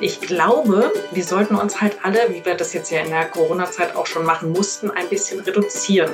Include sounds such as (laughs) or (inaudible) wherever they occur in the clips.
Ich glaube, wir sollten uns halt alle, wie wir das jetzt ja in der Corona-Zeit auch schon machen mussten, ein bisschen reduzieren.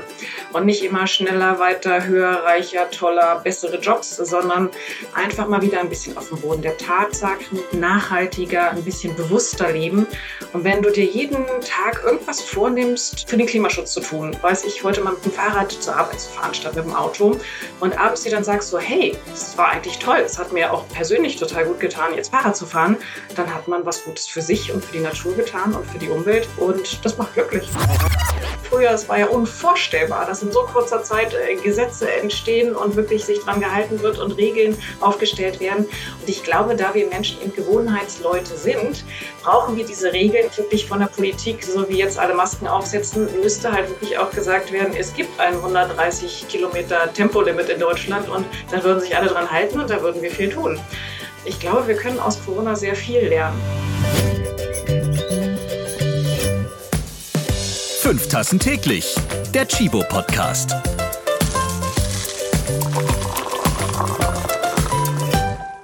Und nicht immer schneller, weiter, höher, reicher, toller, bessere Jobs, sondern einfach mal wieder ein bisschen auf dem Boden der Tatsachen, nachhaltiger, ein bisschen bewusster leben. Und wenn du dir jeden Tag irgendwas vornimmst, für den Klimaschutz zu tun, weiß ich, heute mal mit dem Fahrrad zur Arbeit zu fahren statt mit dem Auto und abends dir dann sagst so, hey, das war eigentlich toll, es hat mir auch persönlich total gut getan, jetzt Fahrrad zu fahren, dann hat man man was Gutes für sich und für die Natur getan und für die Umwelt und das macht glücklich. Früher, es war ja unvorstellbar, dass in so kurzer Zeit äh, Gesetze entstehen und wirklich sich dran gehalten wird und Regeln aufgestellt werden. Und ich glaube, da wir Menschen eben Gewohnheitsleute sind, brauchen wir diese Regeln wirklich von der Politik, so wie jetzt alle Masken aufsetzen, müsste halt wirklich auch gesagt werden, es gibt ein 130 Kilometer Tempolimit in Deutschland und dann würden sich alle dran halten und da würden wir viel tun. Ich glaube, wir können aus Corona sehr viel lernen. Fünf Tassen täglich. Der Chibo Podcast.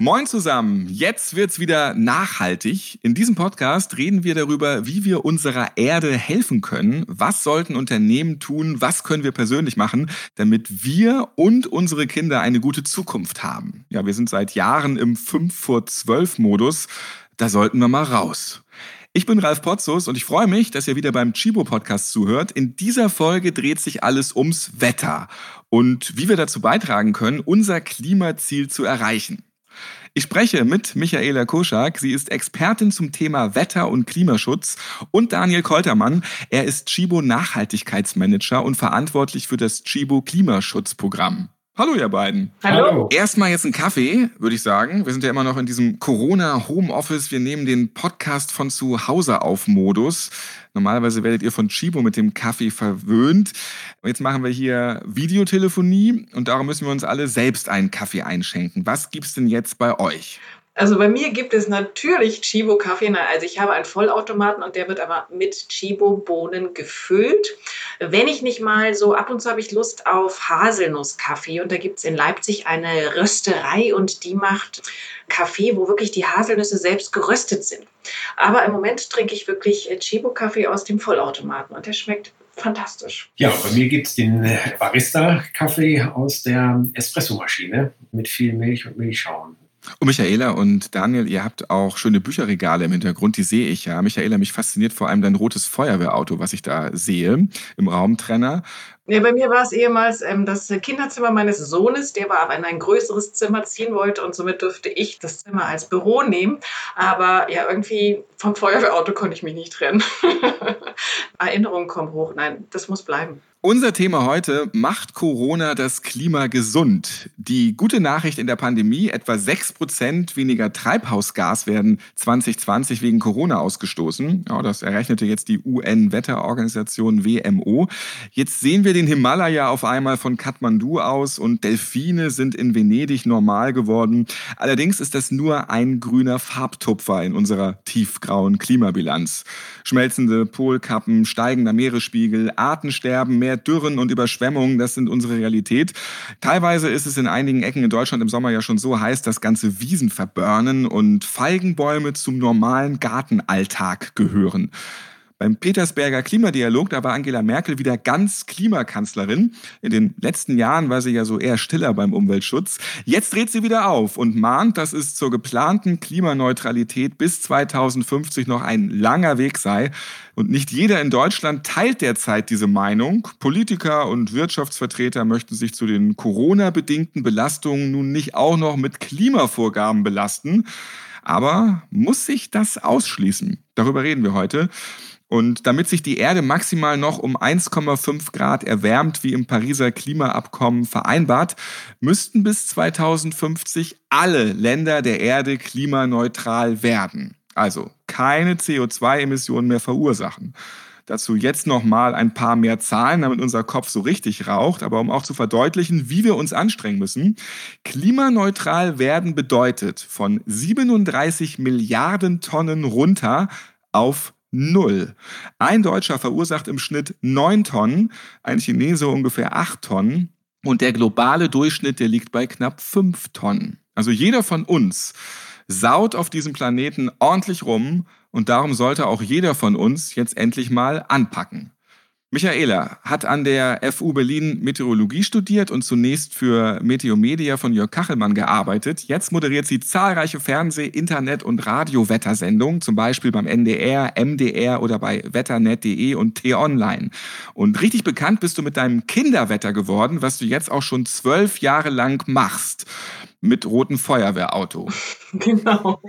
Moin zusammen, jetzt wird's wieder nachhaltig. In diesem Podcast reden wir darüber, wie wir unserer Erde helfen können. Was sollten Unternehmen tun? Was können wir persönlich machen, damit wir und unsere Kinder eine gute Zukunft haben? Ja, wir sind seit Jahren im 5 vor 12 Modus. Da sollten wir mal raus. Ich bin Ralf Potzus und ich freue mich, dass ihr wieder beim Chibo Podcast zuhört. In dieser Folge dreht sich alles ums Wetter und wie wir dazu beitragen können, unser Klimaziel zu erreichen. Ich spreche mit Michaela Koschak. Sie ist Expertin zum Thema Wetter- und Klimaschutz und Daniel Koltermann. Er ist Chibo Nachhaltigkeitsmanager und verantwortlich für das Chibo Klimaschutzprogramm. Hallo, ihr beiden. Hallo. Erstmal jetzt ein Kaffee, würde ich sagen. Wir sind ja immer noch in diesem Corona-Homeoffice. Wir nehmen den Podcast von zu Hause auf Modus. Normalerweise werdet ihr von Chibo mit dem Kaffee verwöhnt. Jetzt machen wir hier Videotelefonie und darum müssen wir uns alle selbst einen Kaffee einschenken. Was gibt's denn jetzt bei euch? Also bei mir gibt es natürlich Chibo Kaffee. Also ich habe einen Vollautomaten und der wird aber mit Chibo Bohnen gefüllt. Wenn ich nicht mal so ab und zu habe ich Lust auf Haselnusskaffee und da gibt es in Leipzig eine Rösterei und die macht Kaffee, wo wirklich die Haselnüsse selbst geröstet sind. Aber im Moment trinke ich wirklich Chibo Kaffee aus dem Vollautomaten und der schmeckt fantastisch. Ja, bei mir gibt es den Barista-Kaffee aus der Espressomaschine mit viel Milch und Milchschaum. Und Michaela und Daniel, ihr habt auch schöne Bücherregale im Hintergrund, die sehe ich ja. Michaela, mich fasziniert vor allem dein rotes Feuerwehrauto, was ich da sehe im Raumtrenner. Ja, bei mir war es ehemals ähm, das Kinderzimmer meines Sohnes, der war aber in ein größeres Zimmer ziehen wollte und somit durfte ich das Zimmer als Büro nehmen. Aber ja, irgendwie vom Feuerwehrauto konnte ich mich nicht trennen. (laughs) Erinnerungen kommen hoch. Nein, das muss bleiben. Unser Thema heute, macht Corona das Klima gesund? Die gute Nachricht in der Pandemie, etwa 6% weniger Treibhausgas werden 2020 wegen Corona ausgestoßen. Ja, das errechnete jetzt die UN-Wetterorganisation WMO. Jetzt sehen wir den Himalaya auf einmal von Kathmandu aus und Delfine sind in Venedig normal geworden. Allerdings ist das nur ein grüner Farbtupfer in unserer tiefgrauen Klimabilanz. Schmelzende Polkappen, steigender Meeresspiegel, Artensterben, mehr mehr Dürren und Überschwemmungen, das sind unsere Realität. Teilweise ist es in einigen Ecken in Deutschland im Sommer ja schon so heiß, dass ganze Wiesen verbörnen und Feigenbäume zum normalen Gartenalltag gehören. Beim Petersberger Klimadialog, da war Angela Merkel wieder ganz Klimakanzlerin. In den letzten Jahren war sie ja so eher stiller beim Umweltschutz. Jetzt dreht sie wieder auf und mahnt, dass es zur geplanten Klimaneutralität bis 2050 noch ein langer Weg sei. Und nicht jeder in Deutschland teilt derzeit diese Meinung. Politiker und Wirtschaftsvertreter möchten sich zu den Corona-bedingten Belastungen nun nicht auch noch mit Klimavorgaben belasten. Aber muss sich das ausschließen? Darüber reden wir heute. Und damit sich die Erde maximal noch um 1,5 Grad erwärmt, wie im Pariser Klimaabkommen vereinbart, müssten bis 2050 alle Länder der Erde klimaneutral werden. Also keine CO2-Emissionen mehr verursachen. Dazu jetzt noch mal ein paar mehr Zahlen, damit unser Kopf so richtig raucht, aber um auch zu verdeutlichen, wie wir uns anstrengen müssen. Klimaneutral werden bedeutet von 37 Milliarden Tonnen runter auf null. Ein Deutscher verursacht im Schnitt neun Tonnen, ein Chinese ungefähr acht Tonnen und der globale Durchschnitt, der liegt bei knapp fünf Tonnen. Also jeder von uns saut auf diesem Planeten ordentlich rum und darum sollte auch jeder von uns jetzt endlich mal anpacken. Michaela hat an der FU Berlin Meteorologie studiert und zunächst für Meteomedia von Jörg Kachelmann gearbeitet. Jetzt moderiert sie zahlreiche Fernseh-, Internet- und Radiowettersendungen, zum Beispiel beim NDR, MDR oder bei wetternet.de und T-Online. Und richtig bekannt bist du mit deinem Kinderwetter geworden, was du jetzt auch schon zwölf Jahre lang machst mit rotem Feuerwehrauto. (laughs) Genau.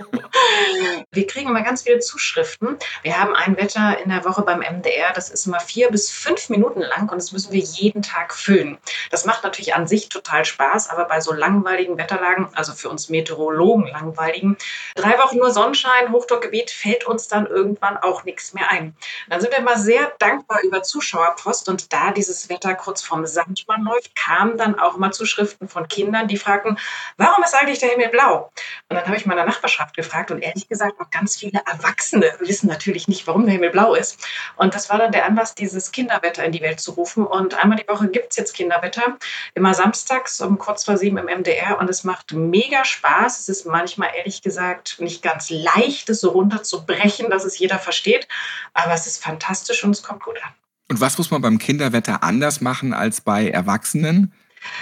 Wir kriegen immer ganz viele Zuschriften. Wir haben ein Wetter in der Woche beim MDR, das ist immer vier bis fünf Minuten lang und das müssen wir jeden Tag füllen. Das macht natürlich an sich total Spaß, aber bei so langweiligen Wetterlagen, also für uns Meteorologen langweiligen, drei Wochen nur Sonnenschein, Hochdruckgebiet, fällt uns dann irgendwann auch nichts mehr ein. Dann sind wir immer sehr dankbar über Zuschauerpost und da dieses Wetter kurz vorm Sandmann läuft, kamen dann auch mal Zuschriften von Kindern, die fragten, warum ist eigentlich der Himmel blau? Und dann habe ich meiner Nachbarschaft gefragt und ehrlich gesagt auch ganz viele Erwachsene wissen natürlich nicht, warum der Himmel blau ist. Und das war dann der Anlass, dieses Kinderwetter in die Welt zu rufen. Und einmal die Woche gibt es jetzt Kinderwetter, immer samstags um kurz vor sieben im MDR und es macht mega Spaß. Es ist manchmal ehrlich gesagt nicht ganz leicht, es so runterzubrechen, dass es jeder versteht, aber es ist fantastisch und es kommt gut an. Und was muss man beim Kinderwetter anders machen als bei Erwachsenen?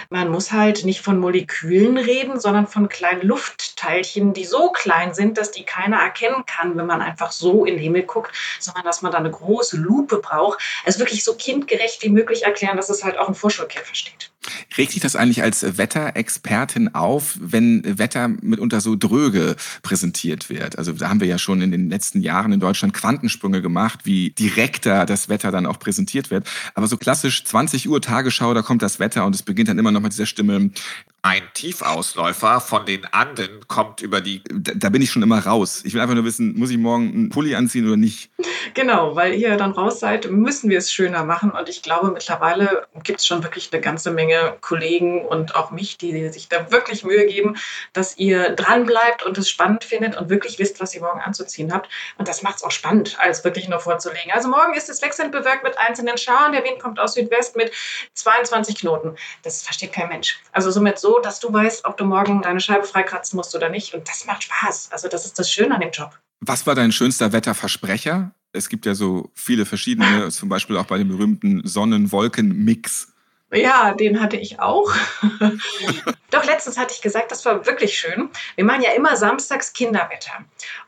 Man muss halt nicht von Molekülen reden, sondern von kleinen Luftteilchen, die so klein sind, dass die keiner erkennen kann, wenn man einfach so in den Himmel guckt, sondern dass man da eine große Lupe braucht. Also wirklich so kindgerecht wie möglich erklären, dass es halt auch ein Vorschulkind versteht. Regt dich das eigentlich als Wetterexpertin auf, wenn Wetter mitunter so dröge präsentiert wird? Also da haben wir ja schon in den letzten Jahren in Deutschland Quantensprünge gemacht, wie direkter das Wetter dann auch präsentiert wird. Aber so klassisch 20 Uhr Tagesschau, da kommt das Wetter und es beginnt dann immer noch mit dieser Stimme, ein Tiefausläufer von den Anden kommt über die. Da, da, bin ich schon immer raus. Ich will einfach nur wissen, muss ich morgen einen Pulli anziehen oder nicht? Genau, weil ihr dann raus seid, müssen wir es schöner machen. Und ich glaube, mittlerweile gibt es schon wirklich eine ganze Menge Kollegen und auch mich, die sich da wirklich Mühe geben, dass ihr dran bleibt und es spannend findet und wirklich wisst, was ihr morgen anzuziehen habt. Und das macht es auch spannend, als wirklich nur vorzulegen. Also morgen ist es wechselnd bewölkt mit einzelnen Schauern. Der Wind kommt aus Südwest mit 22 Knoten. Das versteht kein Mensch. Also somit so so, dass du weißt, ob du morgen deine Scheibe freikratzen musst oder nicht. Und das macht Spaß. Also das ist das Schöne an dem Job. Was war dein schönster Wetterversprecher? Es gibt ja so viele verschiedene, (laughs) zum Beispiel auch bei dem berühmten Sonnen-Wolken-Mix. Ja, den hatte ich auch. (laughs) Doch letztens hatte ich gesagt, das war wirklich schön. Wir machen ja immer samstags Kinderwetter.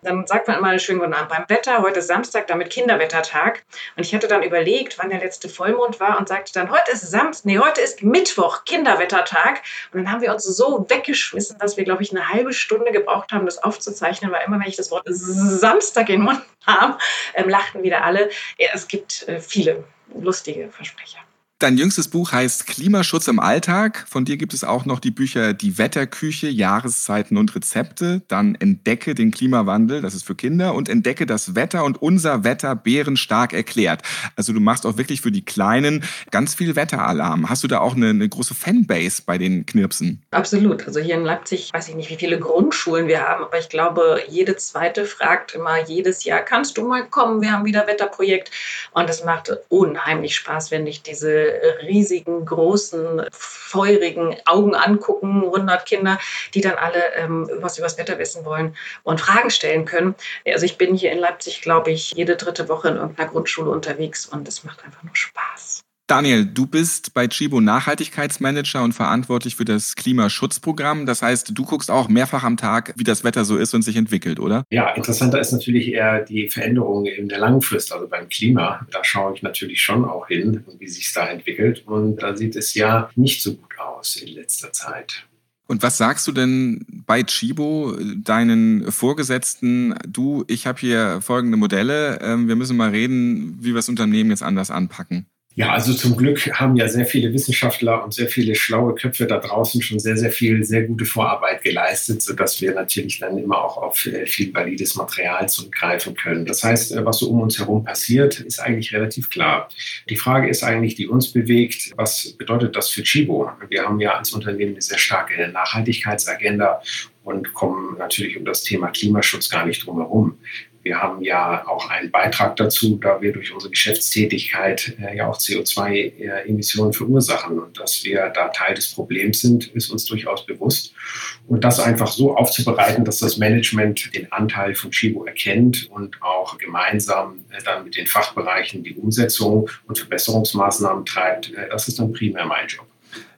dann sagt man immer schön guten Abend beim Wetter. Heute ist Samstag, damit Kinderwettertag. Und ich hatte dann überlegt, wann der letzte Vollmond war und sagte dann, heute ist Samstag, nee, heute ist Mittwoch, Kinderwettertag. Und dann haben wir uns so weggeschmissen, dass wir, glaube ich, eine halbe Stunde gebraucht haben, das aufzuzeichnen, weil immer, wenn ich das Wort Samstag in den Mund nahm, ähm, lachten wieder alle. Ja, es gibt äh, viele lustige Versprecher. Dein jüngstes Buch heißt Klimaschutz im Alltag. Von dir gibt es auch noch die Bücher Die Wetterküche, Jahreszeiten und Rezepte. Dann Entdecke den Klimawandel, das ist für Kinder. Und Entdecke das Wetter und unser Wetter bärenstark erklärt. Also du machst auch wirklich für die Kleinen ganz viel Wetteralarm. Hast du da auch eine, eine große Fanbase bei den Knirpsen? Absolut. Also hier in Leipzig weiß ich nicht, wie viele Grundschulen wir haben, aber ich glaube, jede zweite fragt immer jedes Jahr, kannst du mal kommen? Wir haben wieder Wetterprojekt. Und es macht unheimlich Spaß, wenn ich diese riesigen, großen, feurigen Augen angucken, 100 Kinder, die dann alle ähm, was über das Wetter wissen wollen und Fragen stellen können. Also ich bin hier in Leipzig, glaube ich, jede dritte Woche in irgendeiner Grundschule unterwegs und es macht einfach nur Spaß. Daniel, du bist bei Chibo Nachhaltigkeitsmanager und verantwortlich für das Klimaschutzprogramm. Das heißt, du guckst auch mehrfach am Tag, wie das Wetter so ist und sich entwickelt, oder? Ja, interessanter ist natürlich eher die Veränderung in der Langfrist, also beim Klima. Da schaue ich natürlich schon auch hin, wie sich es da entwickelt. Und da sieht es ja nicht so gut aus in letzter Zeit. Und was sagst du denn bei Chibo deinen Vorgesetzten? Du, ich habe hier folgende Modelle. Ähm, wir müssen mal reden, wie wir das Unternehmen jetzt anders anpacken. Ja, also zum Glück haben ja sehr viele Wissenschaftler und sehr viele schlaue Köpfe da draußen schon sehr, sehr viel, sehr gute Vorarbeit geleistet, sodass wir natürlich dann immer auch auf äh, viel valides Material zurückgreifen können. Das heißt, äh, was so um uns herum passiert, ist eigentlich relativ klar. Die Frage ist eigentlich, die uns bewegt, was bedeutet das für Chibo? Wir haben ja als Unternehmen eine sehr starke Nachhaltigkeitsagenda und kommen natürlich um das Thema Klimaschutz gar nicht drum herum. Wir haben ja auch einen Beitrag dazu, da wir durch unsere Geschäftstätigkeit äh, ja auch CO2-Emissionen verursachen. Und dass wir da Teil des Problems sind, ist uns durchaus bewusst. Und das einfach so aufzubereiten, dass das Management den Anteil von Chibo erkennt und auch gemeinsam äh, dann mit den Fachbereichen die Umsetzung und Verbesserungsmaßnahmen treibt, äh, das ist dann primär mein Job.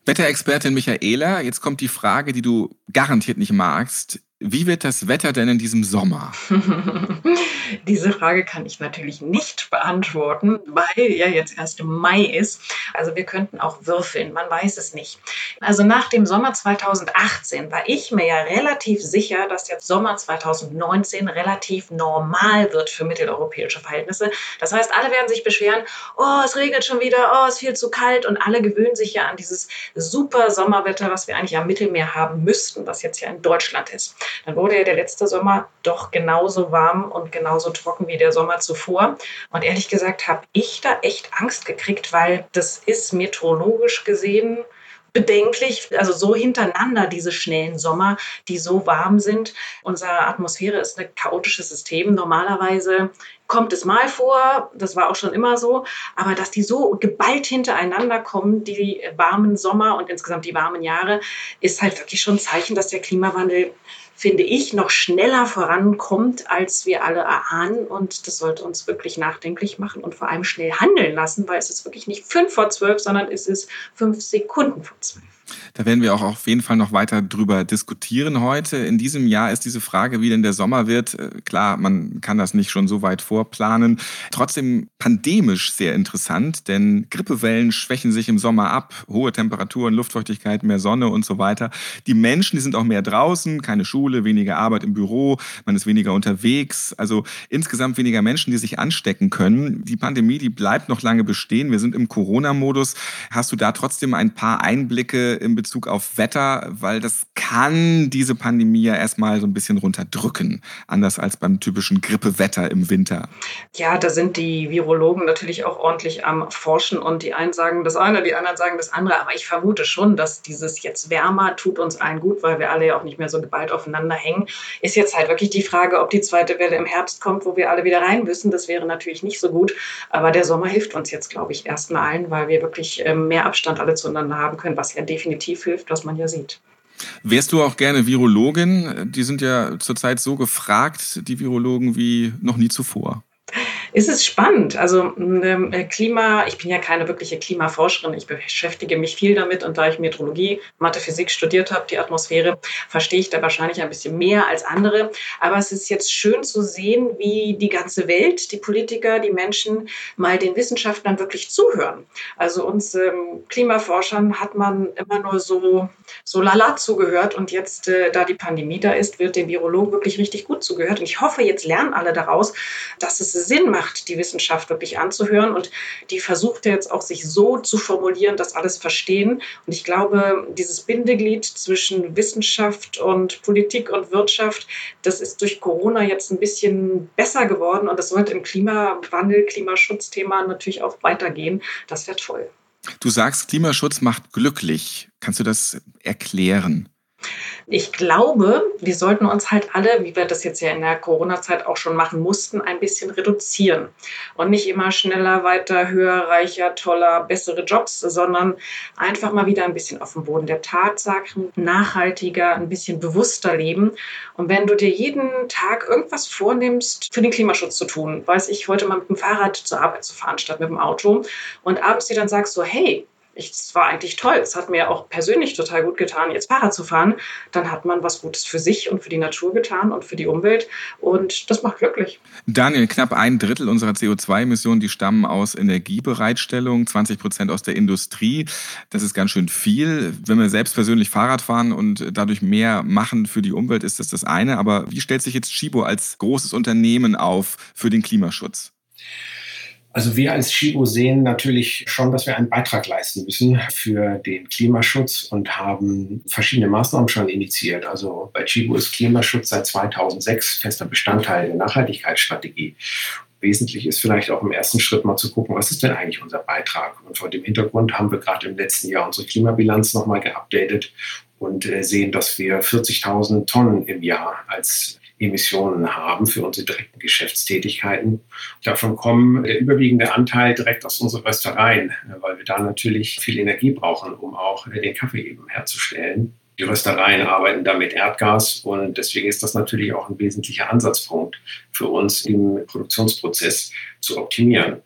Wetterexpertin Michaela, jetzt kommt die Frage, die du garantiert nicht magst. Wie wird das Wetter denn in diesem Sommer? (laughs) Diese Frage kann ich natürlich nicht beantworten, weil ja jetzt erst Mai ist. Also wir könnten auch würfeln, man weiß es nicht. Also nach dem Sommer 2018 war ich mir ja relativ sicher, dass der Sommer 2019 relativ normal wird für mitteleuropäische Verhältnisse. Das heißt, alle werden sich beschweren, oh, es regnet schon wieder, oh, es ist viel zu kalt und alle gewöhnen sich ja an dieses super Sommerwetter, was wir eigentlich am Mittelmeer haben müssten, was jetzt ja in Deutschland ist. Dann wurde ja der letzte Sommer doch genauso warm und genauso trocken wie der Sommer zuvor. Und ehrlich gesagt habe ich da echt Angst gekriegt, weil das ist meteorologisch gesehen bedenklich, also so hintereinander diese schnellen Sommer, die so warm sind. Unsere Atmosphäre ist ein chaotisches System. Normalerweise kommt es mal vor, das war auch schon immer so, aber dass die so geballt hintereinander kommen, die warmen Sommer und insgesamt die warmen Jahre, ist halt wirklich schon ein Zeichen, dass der Klimawandel finde ich, noch schneller vorankommt, als wir alle erahnen. Und das sollte uns wirklich nachdenklich machen und vor allem schnell handeln lassen, weil es ist wirklich nicht fünf vor zwölf, sondern es ist fünf Sekunden vor zwölf. Da werden wir auch auf jeden Fall noch weiter drüber diskutieren heute. In diesem Jahr ist diese Frage, wie denn der Sommer wird, äh, klar, man kann das nicht schon so weit vorplanen. Trotzdem pandemisch sehr interessant, denn Grippewellen schwächen sich im Sommer ab. Hohe Temperaturen, Luftfeuchtigkeit, mehr Sonne und so weiter. Die Menschen, die sind auch mehr draußen, keine Schule, weniger Arbeit im Büro, man ist weniger unterwegs. Also insgesamt weniger Menschen, die sich anstecken können. Die Pandemie, die bleibt noch lange bestehen. Wir sind im Corona-Modus. Hast du da trotzdem ein paar Einblicke in Bezug auf Wetter, weil das kann diese Pandemie ja erstmal so ein bisschen runterdrücken, anders als beim typischen Grippewetter im Winter. Ja, da sind die Virologen natürlich auch ordentlich am Forschen und die einen sagen das eine, die anderen sagen das andere, aber ich vermute schon, dass dieses jetzt wärmer tut uns allen gut, weil wir alle ja auch nicht mehr so geballt aufeinander hängen. Ist jetzt halt wirklich die Frage, ob die zweite Welle im Herbst kommt, wo wir alle wieder rein müssen. Das wäre natürlich nicht so gut, aber der Sommer hilft uns jetzt, glaube ich, erstmal allen, weil wir wirklich ähm, mehr Abstand alle zueinander haben können, was ja definitiv definitiv hilft, was man ja sieht. Wärst du auch gerne Virologin? Die sind ja zurzeit so gefragt, die Virologen, wie noch nie zuvor ist es spannend. Also ähm, Klima, ich bin ja keine wirkliche Klimaforscherin, ich beschäftige mich viel damit und da ich Meteorologie, Mathe, Physik studiert habe, die Atmosphäre, verstehe ich da wahrscheinlich ein bisschen mehr als andere. Aber es ist jetzt schön zu sehen, wie die ganze Welt, die Politiker, die Menschen mal den Wissenschaftlern wirklich zuhören. Also uns ähm, Klimaforschern hat man immer nur so, so lala zugehört und jetzt, äh, da die Pandemie da ist, wird den Virologen wirklich richtig gut zugehört. Und ich hoffe, jetzt lernen alle daraus, dass es Sinn macht, die Wissenschaft wirklich anzuhören. Und die versucht jetzt auch, sich so zu formulieren, dass alles verstehen. Und ich glaube, dieses Bindeglied zwischen Wissenschaft und Politik und Wirtschaft, das ist durch Corona jetzt ein bisschen besser geworden. Und das sollte im Klimawandel, Klimaschutzthema natürlich auch weitergehen. Das wäre toll. Du sagst, Klimaschutz macht glücklich. Kannst du das erklären? Ich glaube, wir sollten uns halt alle, wie wir das jetzt ja in der Corona-Zeit auch schon machen mussten, ein bisschen reduzieren. Und nicht immer schneller, weiter, höher, reicher, toller, bessere Jobs, sondern einfach mal wieder ein bisschen auf dem Boden der Tatsachen, nachhaltiger, ein bisschen bewusster leben. Und wenn du dir jeden Tag irgendwas vornimmst, für den Klimaschutz zu tun, weiß ich, heute mal mit dem Fahrrad zur Arbeit zu fahren statt mit dem Auto und abends dir dann sagst so, hey, es war eigentlich toll. Es hat mir auch persönlich total gut getan, jetzt Fahrrad zu fahren. Dann hat man was Gutes für sich und für die Natur getan und für die Umwelt. Und das macht glücklich. Daniel, knapp ein Drittel unserer CO2-Emissionen, die stammen aus Energiebereitstellung, 20 Prozent aus der Industrie. Das ist ganz schön viel. Wenn wir selbst persönlich Fahrrad fahren und dadurch mehr machen für die Umwelt, ist das das eine. Aber wie stellt sich jetzt Chibo als großes Unternehmen auf für den Klimaschutz? Also wir als Chibo sehen natürlich schon, dass wir einen Beitrag leisten müssen für den Klimaschutz und haben verschiedene Maßnahmen schon initiiert. Also bei Chibo ist Klimaschutz seit 2006 fester Bestandteil der Nachhaltigkeitsstrategie. Wesentlich ist vielleicht auch im ersten Schritt mal zu gucken, was ist denn eigentlich unser Beitrag? Und vor dem Hintergrund haben wir gerade im letzten Jahr unsere Klimabilanz nochmal geupdatet und äh, sehen, dass wir 40.000 Tonnen im Jahr als Emissionen haben für unsere direkten Geschäftstätigkeiten. Davon kommen der überwiegende Anteil direkt aus unseren Röstereien, äh, weil wir da natürlich viel Energie brauchen, um auch äh, den Kaffee eben herzustellen. Die Röstereien arbeiten da mit Erdgas und deswegen ist das natürlich auch ein wesentlicher Ansatzpunkt für uns im Produktionsprozess zu optimieren.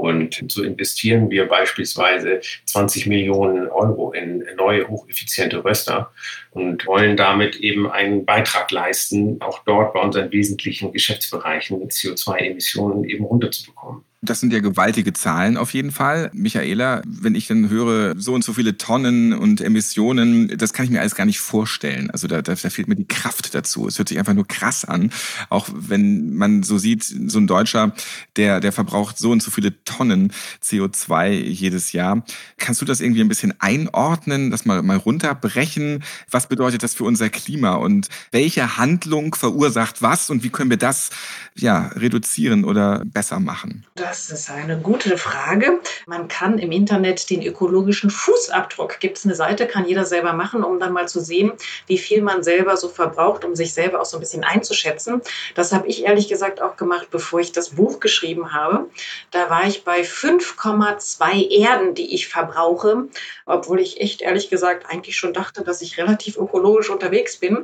Und so investieren wir beispielsweise 20 Millionen Euro in neue hocheffiziente Röster und wollen damit eben einen Beitrag leisten, auch dort bei unseren wesentlichen Geschäftsbereichen CO2-Emissionen eben runterzubekommen. Das sind ja gewaltige Zahlen auf jeden Fall. Michaela, wenn ich dann höre, so und so viele Tonnen und Emissionen, das kann ich mir alles gar nicht vorstellen. Also da, da, da fehlt mir die Kraft dazu. Es hört sich einfach nur krass an. Auch wenn man so sieht, so ein Deutscher, der, der verbraucht so und so viele Tonnen CO2 jedes Jahr. Kannst du das irgendwie ein bisschen einordnen, das mal, mal runterbrechen? Was bedeutet das für unser Klima und welche Handlung verursacht was und wie können wir das ja, reduzieren oder besser machen? Das ist eine gute Frage. Man kann im Internet den ökologischen Fußabdruck, gibt es eine Seite, kann jeder selber machen, um dann mal zu sehen, wie viel man selber so verbraucht, um sich selber auch so ein bisschen einzuschätzen. Das habe ich ehrlich gesagt auch gemacht, bevor ich das Buch geschrieben habe. Da war ich bei 5,2 Erden, die ich verbrauche, obwohl ich echt ehrlich gesagt eigentlich schon dachte, dass ich relativ ökologisch unterwegs bin.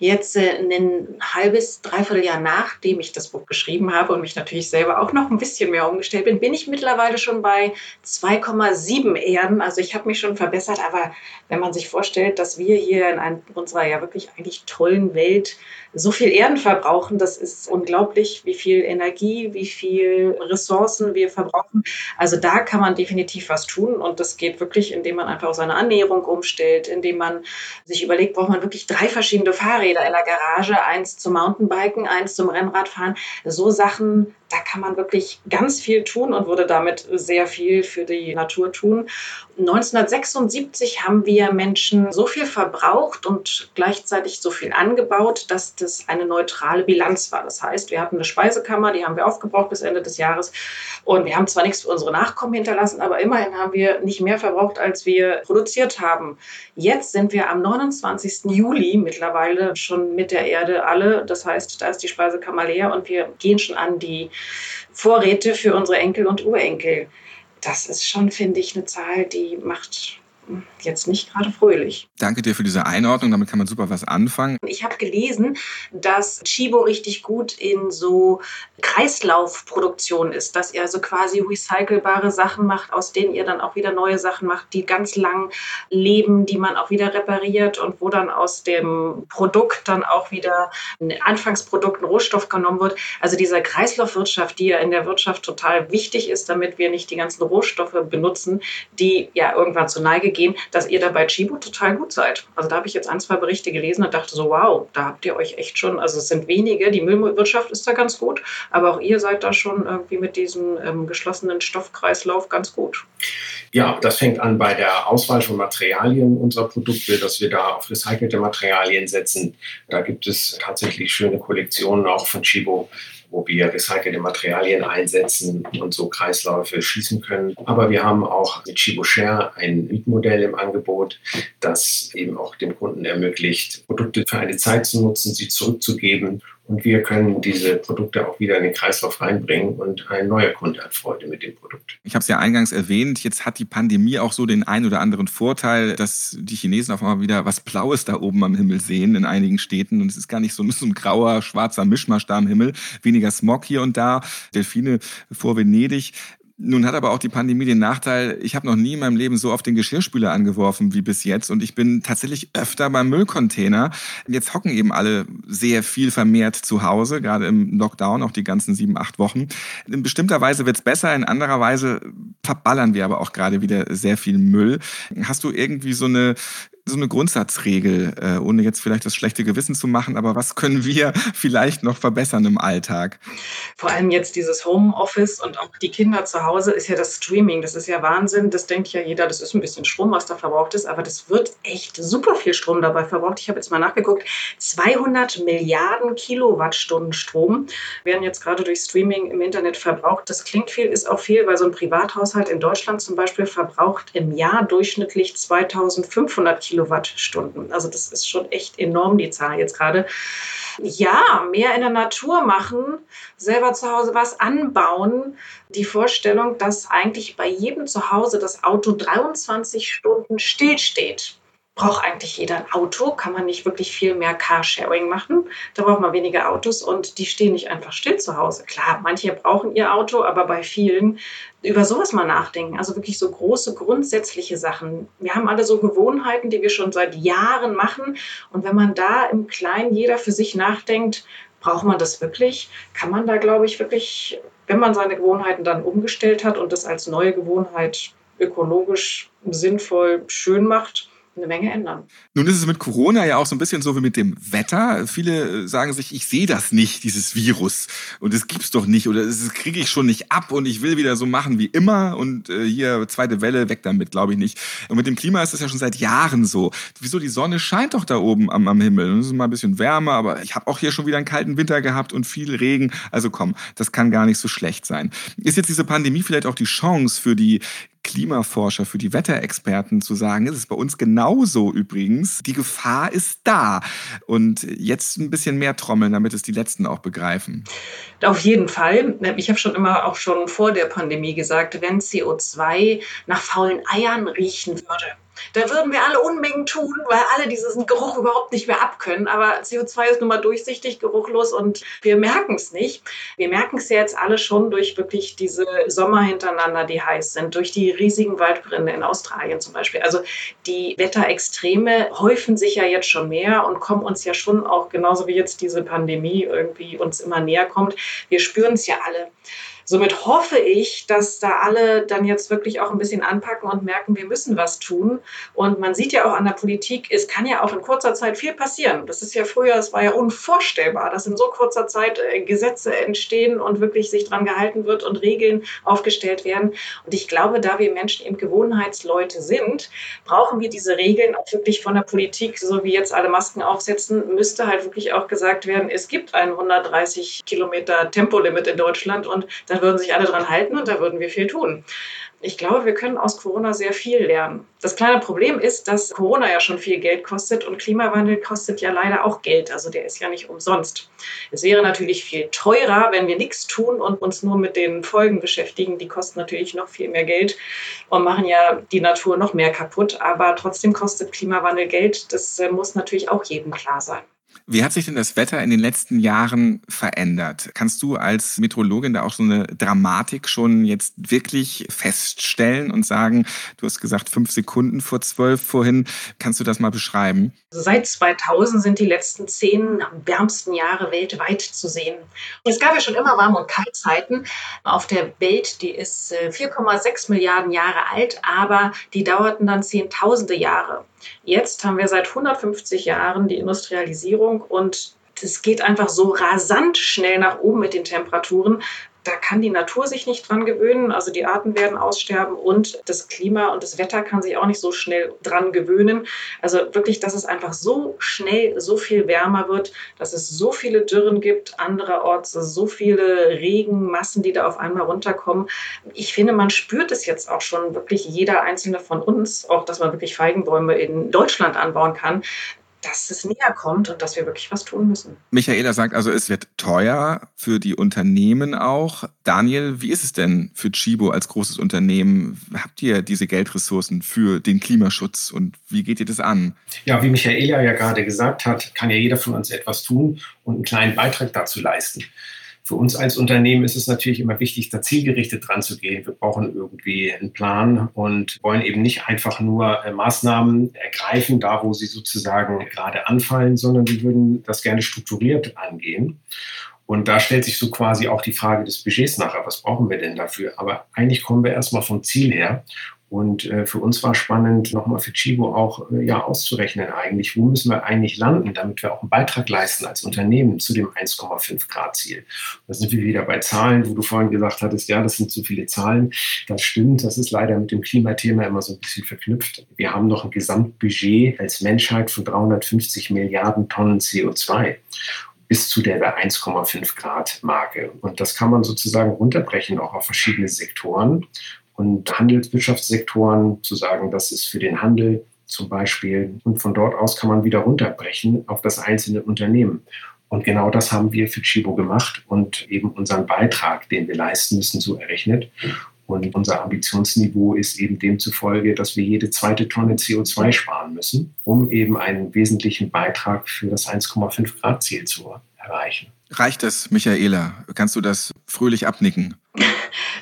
Jetzt äh, ein halbes, dreiviertel Jahr nachdem ich das Buch geschrieben habe und mich natürlich selber auch noch ein bisschen mehr umgestellt bin, bin ich mittlerweile schon bei 2,7 Erden. Also ich habe mich schon verbessert, aber wenn man sich vorstellt, dass wir hier in einem, unserer ja wirklich eigentlich tollen Welt so viel Erden verbrauchen, das ist unglaublich, wie viel Energie, wie viel Ressourcen wir verbrauchen. Also da kann man definitiv was tun und das geht wirklich, indem man einfach seine Annäherung umstellt, indem man sich überlegt, braucht man wirklich drei verschiedene Fahrräder in der Garage, eins zum Mountainbiken, eins zum Rennradfahren. So Sachen da kann man wirklich ganz viel tun und würde damit sehr viel für die Natur tun. 1976 haben wir Menschen so viel verbraucht und gleichzeitig so viel angebaut, dass das eine neutrale Bilanz war. Das heißt, wir hatten eine Speisekammer, die haben wir aufgebraucht bis Ende des Jahres und wir haben zwar nichts für unsere Nachkommen hinterlassen, aber immerhin haben wir nicht mehr verbraucht, als wir produziert haben. Jetzt sind wir am 29. Juli mittlerweile schon mit der Erde alle. Das heißt, da ist die Speisekammer leer und wir gehen schon an die Vorräte für unsere Enkel und Urenkel. Das ist schon, finde ich, eine Zahl, die macht jetzt nicht gerade fröhlich. Danke dir für diese Einordnung, damit kann man super was anfangen. Ich habe gelesen, dass Chibo richtig gut in so Kreislaufproduktion ist, dass ihr also quasi recycelbare Sachen macht, aus denen ihr dann auch wieder neue Sachen macht, die ganz lang leben, die man auch wieder repariert und wo dann aus dem Produkt dann auch wieder ein Anfangsprodukt, ein Rohstoff genommen wird. Also diese Kreislaufwirtschaft, die ja in der Wirtschaft total wichtig ist, damit wir nicht die ganzen Rohstoffe benutzen, die ja irgendwann zur Neige gehen, dass ihr da bei Chibo total gut seid. Also da habe ich jetzt ein, zwei Berichte gelesen und dachte so, wow, da habt ihr euch echt schon, also es sind wenige, die Müllwirtschaft ist da ganz gut, aber auch ihr seid da schon irgendwie mit diesem ähm, geschlossenen Stoffkreislauf ganz gut. Ja, das fängt an bei der Auswahl von Materialien unserer Produkte, dass wir da auf recycelte Materialien setzen. Da gibt es tatsächlich schöne Kollektionen auch von Chibo, wo wir recycelte Materialien einsetzen und so Kreisläufe schließen können. Aber wir haben auch mit Chibo Share ein Mietmodell im Angebot, das eben auch dem Kunden ermöglicht, Produkte für eine Zeit zu nutzen, sie zurückzugeben und wir können diese Produkte auch wieder in den Kreislauf reinbringen und ein neuer Kunde hat Freude mit dem Produkt. Ich habe es ja eingangs erwähnt, jetzt hat die Pandemie auch so den ein oder anderen Vorteil, dass die Chinesen auf einmal wieder was Blaues da oben am Himmel sehen in einigen Städten. Und es ist gar nicht so, (laughs) so ein grauer, schwarzer Mischmasch da am Himmel, weniger Smog hier und da, Delfine vor Venedig. Nun hat aber auch die Pandemie den Nachteil, ich habe noch nie in meinem Leben so oft den Geschirrspüler angeworfen wie bis jetzt und ich bin tatsächlich öfter beim Müllcontainer. Jetzt hocken eben alle sehr viel vermehrt zu Hause, gerade im Lockdown, auch die ganzen sieben, acht Wochen. In bestimmter Weise wird's besser, in anderer Weise verballern wir aber auch gerade wieder sehr viel Müll. Hast du irgendwie so eine so eine Grundsatzregel, äh, ohne jetzt vielleicht das schlechte Gewissen zu machen, aber was können wir vielleicht noch verbessern im Alltag? Vor allem jetzt dieses Homeoffice und auch die Kinder zu Hause ist ja das Streaming. Das ist ja Wahnsinn. Das denkt ja jeder, das ist ein bisschen Strom, was da verbraucht ist, aber das wird echt super viel Strom dabei verbraucht. Ich habe jetzt mal nachgeguckt, 200 Milliarden Kilowattstunden Strom werden jetzt gerade durch Streaming im Internet verbraucht. Das klingt viel, ist auch viel, weil so ein Privathaushalt in Deutschland zum Beispiel verbraucht im Jahr durchschnittlich 2500 Kilowattstunden Kilowattstunden. Also das ist schon echt enorm, die Zahl jetzt gerade. Ja, mehr in der Natur machen, selber zu Hause was anbauen. Die Vorstellung, dass eigentlich bei jedem zu Hause das Auto 23 Stunden stillsteht braucht eigentlich jeder ein Auto, kann man nicht wirklich viel mehr Carsharing machen. Da braucht man weniger Autos und die stehen nicht einfach still zu Hause. Klar, manche brauchen ihr Auto, aber bei vielen über sowas mal nachdenken. Also wirklich so große grundsätzliche Sachen. Wir haben alle so Gewohnheiten, die wir schon seit Jahren machen. Und wenn man da im Kleinen jeder für sich nachdenkt, braucht man das wirklich? Kann man da, glaube ich, wirklich, wenn man seine Gewohnheiten dann umgestellt hat und das als neue Gewohnheit ökologisch sinnvoll schön macht, eine Menge ändern. Nun ist es mit Corona ja auch so ein bisschen so wie mit dem Wetter. Viele äh, sagen sich, ich sehe das nicht, dieses Virus. Und es gibt's doch nicht oder das kriege ich schon nicht ab und ich will wieder so machen wie immer und äh, hier zweite Welle, weg damit, glaube ich nicht. Und mit dem Klima ist das ja schon seit Jahren so. Wieso die Sonne scheint doch da oben am, am Himmel. Es ist mal ein bisschen wärmer, aber ich habe auch hier schon wieder einen kalten Winter gehabt und viel Regen. Also komm, das kann gar nicht so schlecht sein. Ist jetzt diese Pandemie vielleicht auch die Chance für die Klimaforscher, für die Wetterexperten zu sagen, es ist bei uns genauso übrigens. Die Gefahr ist da. Und jetzt ein bisschen mehr trommeln, damit es die Letzten auch begreifen. Auf jeden Fall. Ich habe schon immer auch schon vor der Pandemie gesagt, wenn CO2 nach faulen Eiern riechen würde, da würden wir alle Unmengen tun, weil alle diesen Geruch überhaupt nicht mehr abkönnen. Aber CO2 ist nun mal durchsichtig, geruchlos und wir merken es nicht. Wir merken es ja jetzt alle schon durch wirklich diese Sommer hintereinander, die heiß sind, durch die riesigen Waldbrände in Australien zum Beispiel. Also die Wetterextreme häufen sich ja jetzt schon mehr und kommen uns ja schon auch genauso wie jetzt diese Pandemie irgendwie uns immer näher kommt. Wir spüren es ja alle. Somit hoffe ich, dass da alle dann jetzt wirklich auch ein bisschen anpacken und merken, wir müssen was tun. Und man sieht ja auch an der Politik, es kann ja auch in kurzer Zeit viel passieren. Das ist ja früher, es war ja unvorstellbar, dass in so kurzer Zeit äh, Gesetze entstehen und wirklich sich dran gehalten wird und Regeln aufgestellt werden. Und ich glaube, da wir Menschen eben Gewohnheitsleute sind, brauchen wir diese Regeln auch wirklich von der Politik, so wie jetzt alle Masken aufsetzen, müsste halt wirklich auch gesagt werden, es gibt ein 130 Kilometer Tempolimit in Deutschland und dann würden sich alle dran halten und da würden wir viel tun. Ich glaube, wir können aus Corona sehr viel lernen. Das kleine Problem ist, dass Corona ja schon viel Geld kostet und Klimawandel kostet ja leider auch Geld. Also der ist ja nicht umsonst. Es wäre natürlich viel teurer, wenn wir nichts tun und uns nur mit den Folgen beschäftigen. Die kosten natürlich noch viel mehr Geld und machen ja die Natur noch mehr kaputt. Aber trotzdem kostet Klimawandel Geld. Das äh, muss natürlich auch jedem klar sein. Wie hat sich denn das Wetter in den letzten Jahren verändert? Kannst du als Meteorologin da auch so eine Dramatik schon jetzt wirklich feststellen und sagen, du hast gesagt fünf Sekunden vor zwölf vorhin, kannst du das mal beschreiben? Seit 2000 sind die letzten zehn wärmsten Jahre weltweit zu sehen. Es gab ja schon immer Warm- und Kaltzeiten auf der Welt, die ist 4,6 äh, Milliarden Jahre alt, aber die dauerten dann zehntausende Jahre. Jetzt haben wir seit 150 Jahren die Industrialisierung und es geht einfach so rasant schnell nach oben mit den Temperaturen, da kann die Natur sich nicht dran gewöhnen. Also die Arten werden aussterben und das Klima und das Wetter kann sich auch nicht so schnell dran gewöhnen. Also wirklich, dass es einfach so schnell so viel wärmer wird, dass es so viele Dürren gibt, andererorts so viele Regenmassen, die da auf einmal runterkommen. Ich finde, man spürt es jetzt auch schon wirklich jeder einzelne von uns, auch dass man wirklich Feigenbäume in Deutschland anbauen kann dass es näher kommt und dass wir wirklich was tun müssen. Michaela sagt also, es wird teuer für die Unternehmen auch. Daniel, wie ist es denn für Chibo als großes Unternehmen? Habt ihr diese Geldressourcen für den Klimaschutz und wie geht ihr das an? Ja, wie Michaela ja gerade gesagt hat, kann ja jeder von uns etwas tun und einen kleinen Beitrag dazu leisten. Für uns als Unternehmen ist es natürlich immer wichtig, da zielgerichtet dran zu gehen. Wir brauchen irgendwie einen Plan und wollen eben nicht einfach nur äh, Maßnahmen ergreifen, da wo sie sozusagen gerade anfallen, sondern wir würden das gerne strukturiert angehen. Und da stellt sich so quasi auch die Frage des Budgets nachher. Was brauchen wir denn dafür? Aber eigentlich kommen wir erstmal vom Ziel her. Und äh, für uns war spannend, nochmal für Chibo auch äh, ja, auszurechnen eigentlich, wo müssen wir eigentlich landen, damit wir auch einen Beitrag leisten als Unternehmen zu dem 1,5 Grad Ziel. Da sind wir wieder bei Zahlen, wo du vorhin gesagt hattest, ja, das sind zu viele Zahlen. Das stimmt, das ist leider mit dem Klimathema immer so ein bisschen verknüpft. Wir haben noch ein Gesamtbudget als Menschheit von 350 Milliarden Tonnen CO2 bis zu der 1,5 Grad Marke. Und das kann man sozusagen runterbrechen auch auf verschiedene Sektoren und Handelswirtschaftssektoren zu sagen, das ist für den Handel zum Beispiel. Und von dort aus kann man wieder runterbrechen auf das einzelne Unternehmen. Und genau das haben wir für Chibo gemacht und eben unseren Beitrag, den wir leisten müssen, so errechnet. Und unser Ambitionsniveau ist eben demzufolge, dass wir jede zweite Tonne CO2 sparen müssen, um eben einen wesentlichen Beitrag für das 1,5 Grad Ziel zu erreichen. Reicht das, Michaela? Kannst du das fröhlich abnicken? (laughs)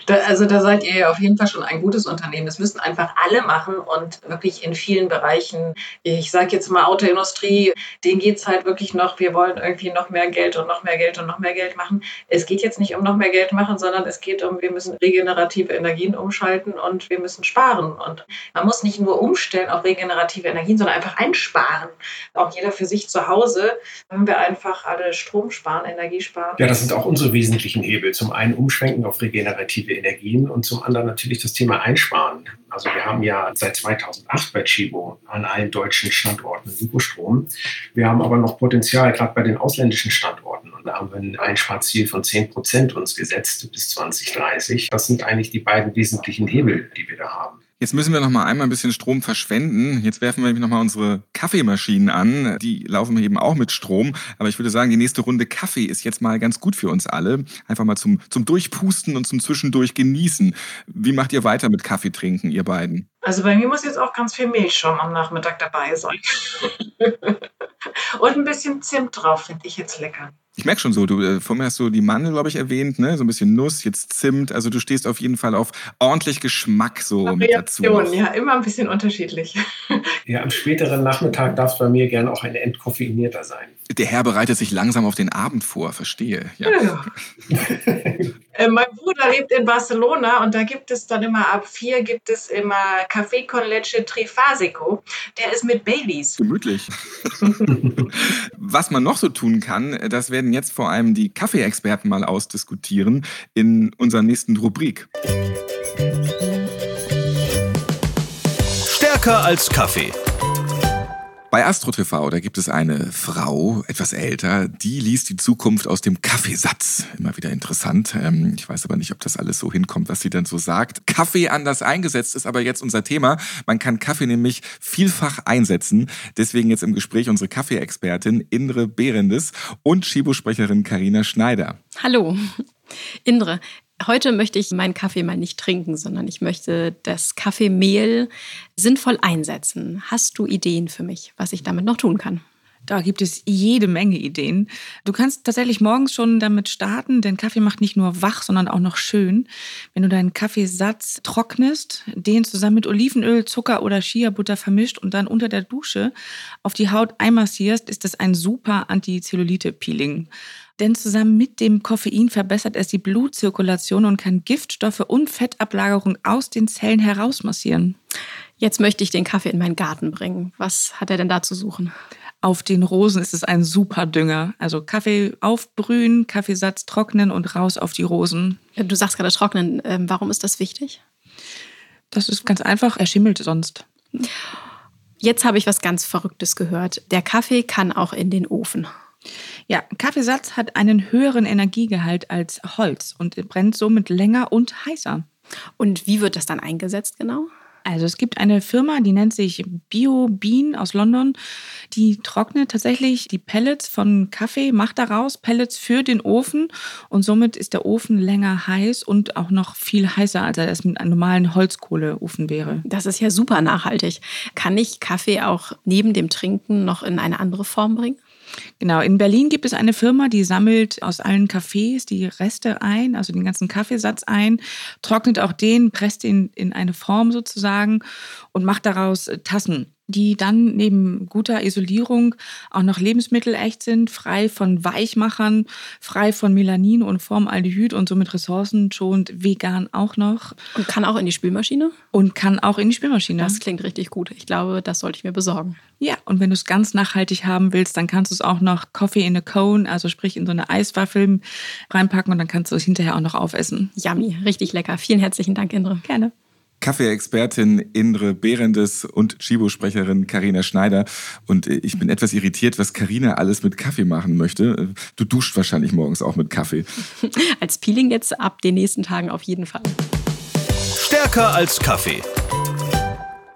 Da, also da seid ihr ja auf jeden Fall schon ein gutes Unternehmen. Das müssen einfach alle machen und wirklich in vielen Bereichen. Ich sage jetzt mal Autoindustrie, denen geht es halt wirklich noch, wir wollen irgendwie noch mehr Geld und noch mehr Geld und noch mehr Geld machen. Es geht jetzt nicht um noch mehr Geld machen, sondern es geht um, wir müssen regenerative Energien umschalten und wir müssen sparen. Und man muss nicht nur umstellen auf regenerative Energien, sondern einfach einsparen. Auch jeder für sich zu Hause, wenn wir einfach alle Strom sparen, Energie sparen. Ja, das sind auch unsere wesentlichen Hebel. Zum einen umschwenken auf regenerative Energien und zum anderen natürlich das Thema Einsparen. Also wir haben ja seit 2008 bei Chibo an allen deutschen Standorten Ökostrom. Wir haben aber noch Potenzial, gerade bei den ausländischen Standorten. Und da haben wir ein Einsparziel von 10 Prozent uns gesetzt bis 2030. Das sind eigentlich die beiden wesentlichen Hebel, die wir da haben. Jetzt müssen wir noch mal einmal ein bisschen Strom verschwenden. Jetzt werfen wir nämlich noch mal unsere Kaffeemaschinen an. Die laufen eben auch mit Strom. Aber ich würde sagen, die nächste Runde Kaffee ist jetzt mal ganz gut für uns alle. Einfach mal zum, zum Durchpusten und zum Zwischendurch genießen. Wie macht ihr weiter mit Kaffee trinken, ihr beiden? Also bei mir muss jetzt auch ganz viel Milchschaum am Nachmittag dabei sein. (laughs) und ein bisschen Zimt drauf finde ich jetzt lecker. Ich merke schon so, du äh, vorher hast du die Mandel, glaube ich, erwähnt, ne? So ein bisschen Nuss, jetzt Zimt. Also du stehst auf jeden Fall auf ordentlich Geschmack so Variation, mit dazu. Ja, immer ein bisschen unterschiedlich. (laughs) Ja, am späteren Nachmittag darf es bei mir gerne auch ein entkoffeinierter sein. Der Herr bereitet sich langsam auf den Abend vor, verstehe. Ja. ja. (laughs) Äh, mein Bruder lebt in Barcelona und da gibt es dann immer ab vier gibt es immer Café con leche trifasico. Der ist mit Baileys. Gemütlich. (laughs) Was man noch so tun kann, das werden jetzt vor allem die Kaffeeexperten mal ausdiskutieren in unserer nächsten Rubrik. Stärker als Kaffee. Bei Astro TV, da gibt es eine Frau, etwas älter, die liest die Zukunft aus dem Kaffeesatz. Immer wieder interessant. Ähm, ich weiß aber nicht, ob das alles so hinkommt, was sie dann so sagt. Kaffee anders eingesetzt ist aber jetzt unser Thema. Man kann Kaffee nämlich vielfach einsetzen. Deswegen jetzt im Gespräch unsere Kaffeeexpertin Indre Behrendes und Schibo-Sprecherin Karina Schneider. Hallo. Indre, Heute möchte ich meinen Kaffee mal nicht trinken, sondern ich möchte das Kaffeemehl sinnvoll einsetzen. Hast du Ideen für mich, was ich damit noch tun kann? Da gibt es jede Menge Ideen. Du kannst tatsächlich morgens schon damit starten, denn Kaffee macht nicht nur wach, sondern auch noch schön. Wenn du deinen Kaffeesatz trocknest, den zusammen mit Olivenöl, Zucker oder Chia-Butter vermischt und dann unter der Dusche auf die Haut einmassierst, ist das ein super Anti-Zellulite-Peeling denn zusammen mit dem Koffein verbessert es die Blutzirkulation und kann Giftstoffe und Fettablagerung aus den Zellen herausmassieren. Jetzt möchte ich den Kaffee in meinen Garten bringen. Was hat er denn da zu suchen? Auf den Rosen ist es ein super Dünger. Also Kaffee aufbrühen, Kaffeesatz trocknen und raus auf die Rosen. Du sagst gerade trocknen. Ähm, warum ist das wichtig? Das ist ganz einfach. Er schimmelt sonst. Jetzt habe ich was ganz Verrücktes gehört. Der Kaffee kann auch in den Ofen. Ja, Kaffeesatz hat einen höheren Energiegehalt als Holz und brennt somit länger und heißer. Und wie wird das dann eingesetzt genau? Also es gibt eine Firma, die nennt sich BioBean aus London. Die trocknet tatsächlich die Pellets von Kaffee, macht daraus Pellets für den Ofen und somit ist der Ofen länger heiß und auch noch viel heißer, als er es mit einem normalen Holzkohleofen wäre. Das ist ja super nachhaltig. Kann ich Kaffee auch neben dem Trinken noch in eine andere Form bringen? Genau, in Berlin gibt es eine Firma, die sammelt aus allen Cafés die Reste ein, also den ganzen Kaffeesatz ein, trocknet auch den, presst ihn in eine Form sozusagen und macht daraus Tassen die dann neben guter Isolierung auch noch lebensmittelecht sind, frei von Weichmachern, frei von Melanin und Formaldehyd und somit ressourcenschonend vegan auch noch. Und kann auch in die Spülmaschine? Und kann auch in die Spülmaschine. Das klingt richtig gut. Ich glaube, das sollte ich mir besorgen. Ja, und wenn du es ganz nachhaltig haben willst, dann kannst du es auch noch Coffee in a Cone, also sprich in so eine Eiswaffel reinpacken und dann kannst du es hinterher auch noch aufessen. Yummy, richtig lecker. Vielen herzlichen Dank, Indre. Gerne. Kaffee-Expertin Indre Behrendes und Chibo-Sprecherin Karina Schneider. Und äh, ich bin etwas irritiert, was Karina alles mit Kaffee machen möchte. Du duscht wahrscheinlich morgens auch mit Kaffee. (laughs) Als Peeling jetzt ab den nächsten Tagen auf jeden Fall. Stärker als Kaffee.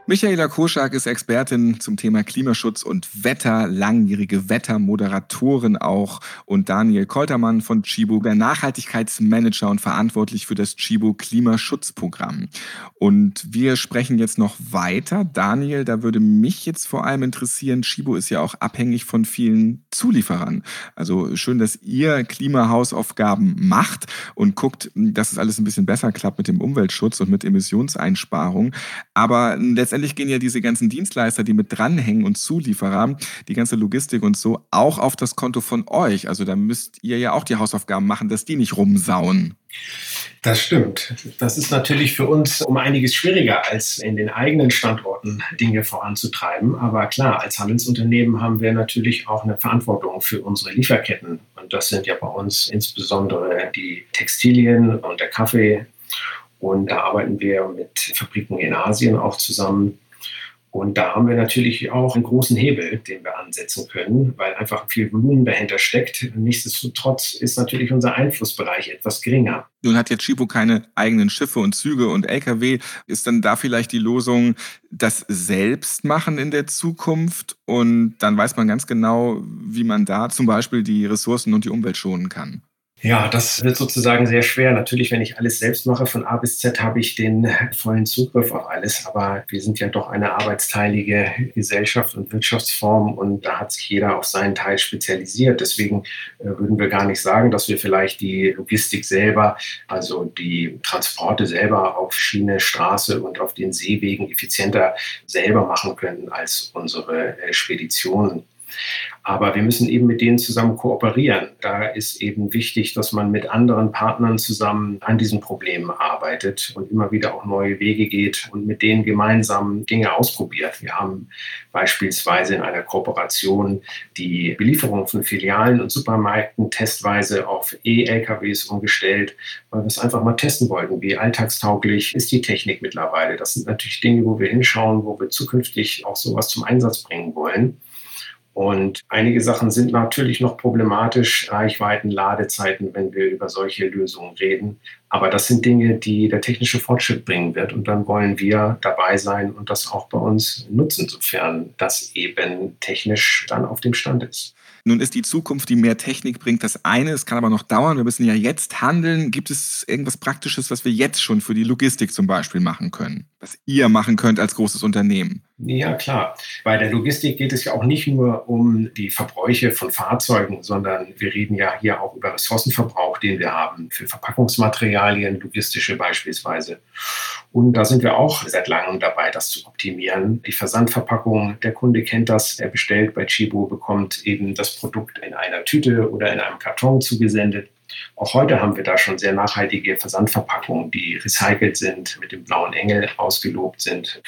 Michaela Koschak ist Expertin zum Thema Klimaschutz und Wetter, langjährige Wettermoderatorin auch und Daniel Koltermann von Chibo, der Nachhaltigkeitsmanager und verantwortlich für das Chibo Klimaschutzprogramm. Und wir sprechen jetzt noch weiter. Daniel, da würde mich jetzt vor allem interessieren, Chibo ist ja auch abhängig von vielen Zulieferern. Also schön, dass ihr Klimahausaufgaben macht und guckt, dass es alles ein bisschen besser klappt mit dem Umweltschutz und mit Emissionseinsparung. Aber letztendlich letztendlich gehen ja diese ganzen Dienstleister, die mit dranhängen und Zulieferer, die ganze Logistik und so, auch auf das Konto von euch. Also da müsst ihr ja auch die Hausaufgaben machen, dass die nicht rumsauen. Das stimmt. Das ist natürlich für uns um einiges schwieriger, als in den eigenen Standorten Dinge voranzutreiben. Aber klar, als Handelsunternehmen haben wir natürlich auch eine Verantwortung für unsere Lieferketten. Und das sind ja bei uns insbesondere die Textilien und der Kaffee und da arbeiten wir mit Fabriken in Asien auch zusammen. Und da haben wir natürlich auch einen großen Hebel, den wir ansetzen können, weil einfach viel Volumen dahinter steckt. Nichtsdestotrotz ist natürlich unser Einflussbereich etwas geringer. Nun hat jetzt Chibo keine eigenen Schiffe und Züge und Lkw. Ist dann da vielleicht die Losung, das selbst machen in der Zukunft? Und dann weiß man ganz genau, wie man da zum Beispiel die Ressourcen und die Umwelt schonen kann. Ja, das wird sozusagen sehr schwer. Natürlich, wenn ich alles selbst mache, von A bis Z, habe ich den vollen Zugriff auf alles. Aber wir sind ja doch eine arbeitsteilige Gesellschaft und Wirtschaftsform und da hat sich jeder auf seinen Teil spezialisiert. Deswegen äh, würden wir gar nicht sagen, dass wir vielleicht die Logistik selber, also die Transporte selber auf Schiene, Straße und auf den Seewegen effizienter selber machen könnten als unsere äh, Speditionen. Aber wir müssen eben mit denen zusammen kooperieren. Da ist eben wichtig, dass man mit anderen Partnern zusammen an diesen Problemen arbeitet und immer wieder auch neue Wege geht und mit denen gemeinsam Dinge ausprobiert. Wir haben beispielsweise in einer Kooperation die Belieferung von Filialen und Supermärkten testweise auf E-LKWs umgestellt, weil wir es einfach mal testen wollten, wie alltagstauglich ist die Technik mittlerweile. Das sind natürlich Dinge, wo wir hinschauen, wo wir zukünftig auch sowas zum Einsatz bringen wollen. Und einige Sachen sind natürlich noch problematisch, Reichweiten, Ladezeiten, wenn wir über solche Lösungen reden. Aber das sind Dinge, die der technische Fortschritt bringen wird. Und dann wollen wir dabei sein und das auch bei uns nutzen, sofern das eben technisch dann auf dem Stand ist. Nun ist die Zukunft, die mehr Technik bringt, das eine. Es kann aber noch dauern. Wir müssen ja jetzt handeln. Gibt es irgendwas Praktisches, was wir jetzt schon für die Logistik zum Beispiel machen können? Was ihr machen könnt als großes Unternehmen? Ja, klar. Bei der Logistik geht es ja auch nicht nur um die Verbräuche von Fahrzeugen, sondern wir reden ja hier auch über Ressourcenverbrauch, den wir haben für Verpackungsmaterialien, logistische beispielsweise. Und da sind wir auch seit langem dabei, das zu optimieren. Die Versandverpackung, der Kunde kennt das, er bestellt bei Chibo, bekommt eben das Produkt in einer Tüte oder in einem Karton zugesendet. Auch heute haben wir da schon sehr nachhaltige Versandverpackungen, die recycelt sind, mit dem blauen Engel ausgelobt sind.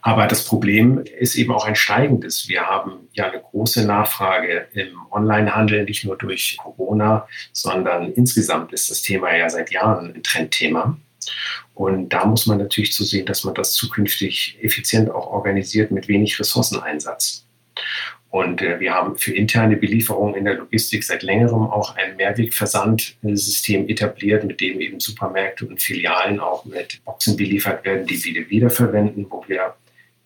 Aber das Problem ist eben auch ein steigendes. Wir haben ja eine große Nachfrage im Onlinehandel, nicht nur durch Corona, sondern insgesamt ist das Thema ja seit Jahren ein Trendthema. Und da muss man natürlich zu sehen, dass man das zukünftig effizient auch organisiert mit wenig Ressourceneinsatz. Und äh, wir haben für interne Belieferungen in der Logistik seit längerem auch ein Mehrwegversandsystem etabliert, mit dem eben Supermärkte und Filialen auch mit Boxen beliefert werden, die wir wiederverwenden, wo wir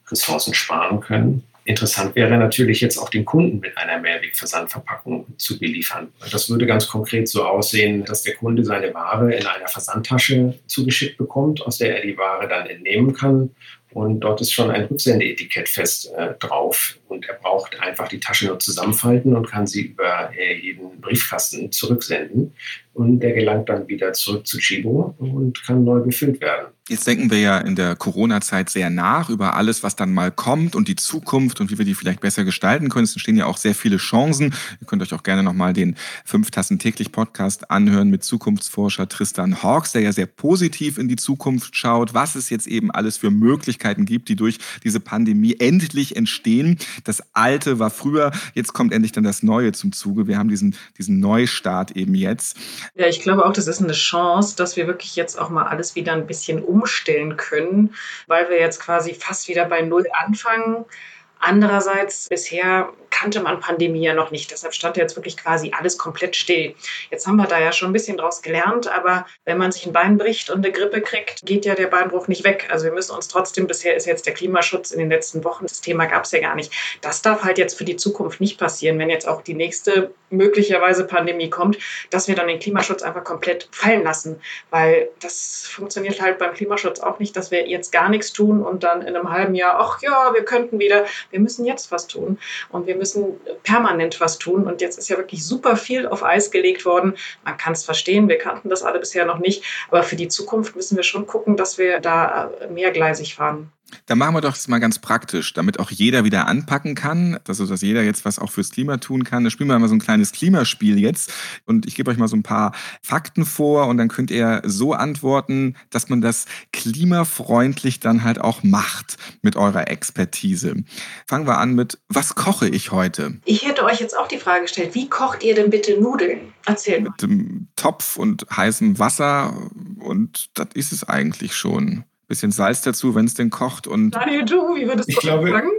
Ressourcen sparen können. Interessant wäre natürlich jetzt auch den Kunden mit einer Mehrwegversandverpackung zu beliefern. Das würde ganz konkret so aussehen, dass der Kunde seine Ware in einer Versandtasche zugeschickt bekommt, aus der er die Ware dann entnehmen kann. Und dort ist schon ein Rücksendeetikett fest äh, drauf. Braucht einfach die Tasche nur zusammenfalten und kann sie über äh, jeden Briefkasten zurücksenden. Und der gelangt dann wieder zurück zu Chibo und kann neu befüllt werden. Jetzt denken wir ja in der Corona-Zeit sehr nach über alles, was dann mal kommt und die Zukunft und wie wir die vielleicht besser gestalten können. Es entstehen ja auch sehr viele Chancen. Ihr könnt euch auch gerne nochmal den Fünf Tassen täglich Podcast anhören mit Zukunftsforscher Tristan Hawks, der ja sehr positiv in die Zukunft schaut, was es jetzt eben alles für Möglichkeiten gibt, die durch diese Pandemie endlich entstehen. Das Alte war früher, jetzt kommt endlich dann das Neue zum Zuge. Wir haben diesen, diesen Neustart eben jetzt. Ja, ich glaube auch, das ist eine Chance, dass wir wirklich jetzt auch mal alles wieder ein bisschen um umstellen können, weil wir jetzt quasi fast wieder bei Null anfangen. Andererseits, bisher kannte man Pandemie ja noch nicht. Deshalb stand jetzt wirklich quasi alles komplett still. Jetzt haben wir da ja schon ein bisschen draus gelernt, aber wenn man sich ein Bein bricht und eine Grippe kriegt, geht ja der Beinbruch nicht weg. Also wir müssen uns trotzdem, bisher ist jetzt der Klimaschutz in den letzten Wochen, das Thema gab es ja gar nicht. Das darf halt jetzt für die Zukunft nicht passieren, wenn jetzt auch die nächste möglicherweise Pandemie kommt, dass wir dann den Klimaschutz einfach komplett fallen lassen, weil das funktioniert halt beim Klimaschutz auch nicht, dass wir jetzt gar nichts tun und dann in einem halben Jahr, ach ja, wir könnten wieder, wir müssen jetzt was tun und wir müssen permanent was tun und jetzt ist ja wirklich super viel auf Eis gelegt worden. Man kann es verstehen, wir kannten das alle bisher noch nicht, aber für die Zukunft müssen wir schon gucken, dass wir da mehrgleisig fahren. Dann machen wir doch das mal ganz praktisch, damit auch jeder wieder anpacken kann, also dass jeder jetzt was auch fürs Klima tun kann. Da spielen wir mal so ein kleines Klimaspiel jetzt und ich gebe euch mal so ein paar Fakten vor und dann könnt ihr so antworten, dass man das klimafreundlich dann halt auch macht mit eurer Expertise. Fangen wir an mit, was koche ich heute? Ich hätte euch jetzt auch die Frage gestellt, wie kocht ihr denn bitte Nudeln? Erzähl mal. Mit dem Topf und heißem Wasser und das ist es eigentlich schon bisschen Salz dazu, wenn es denn kocht. Und Daniel, du, wie würdest du glaube, sagen?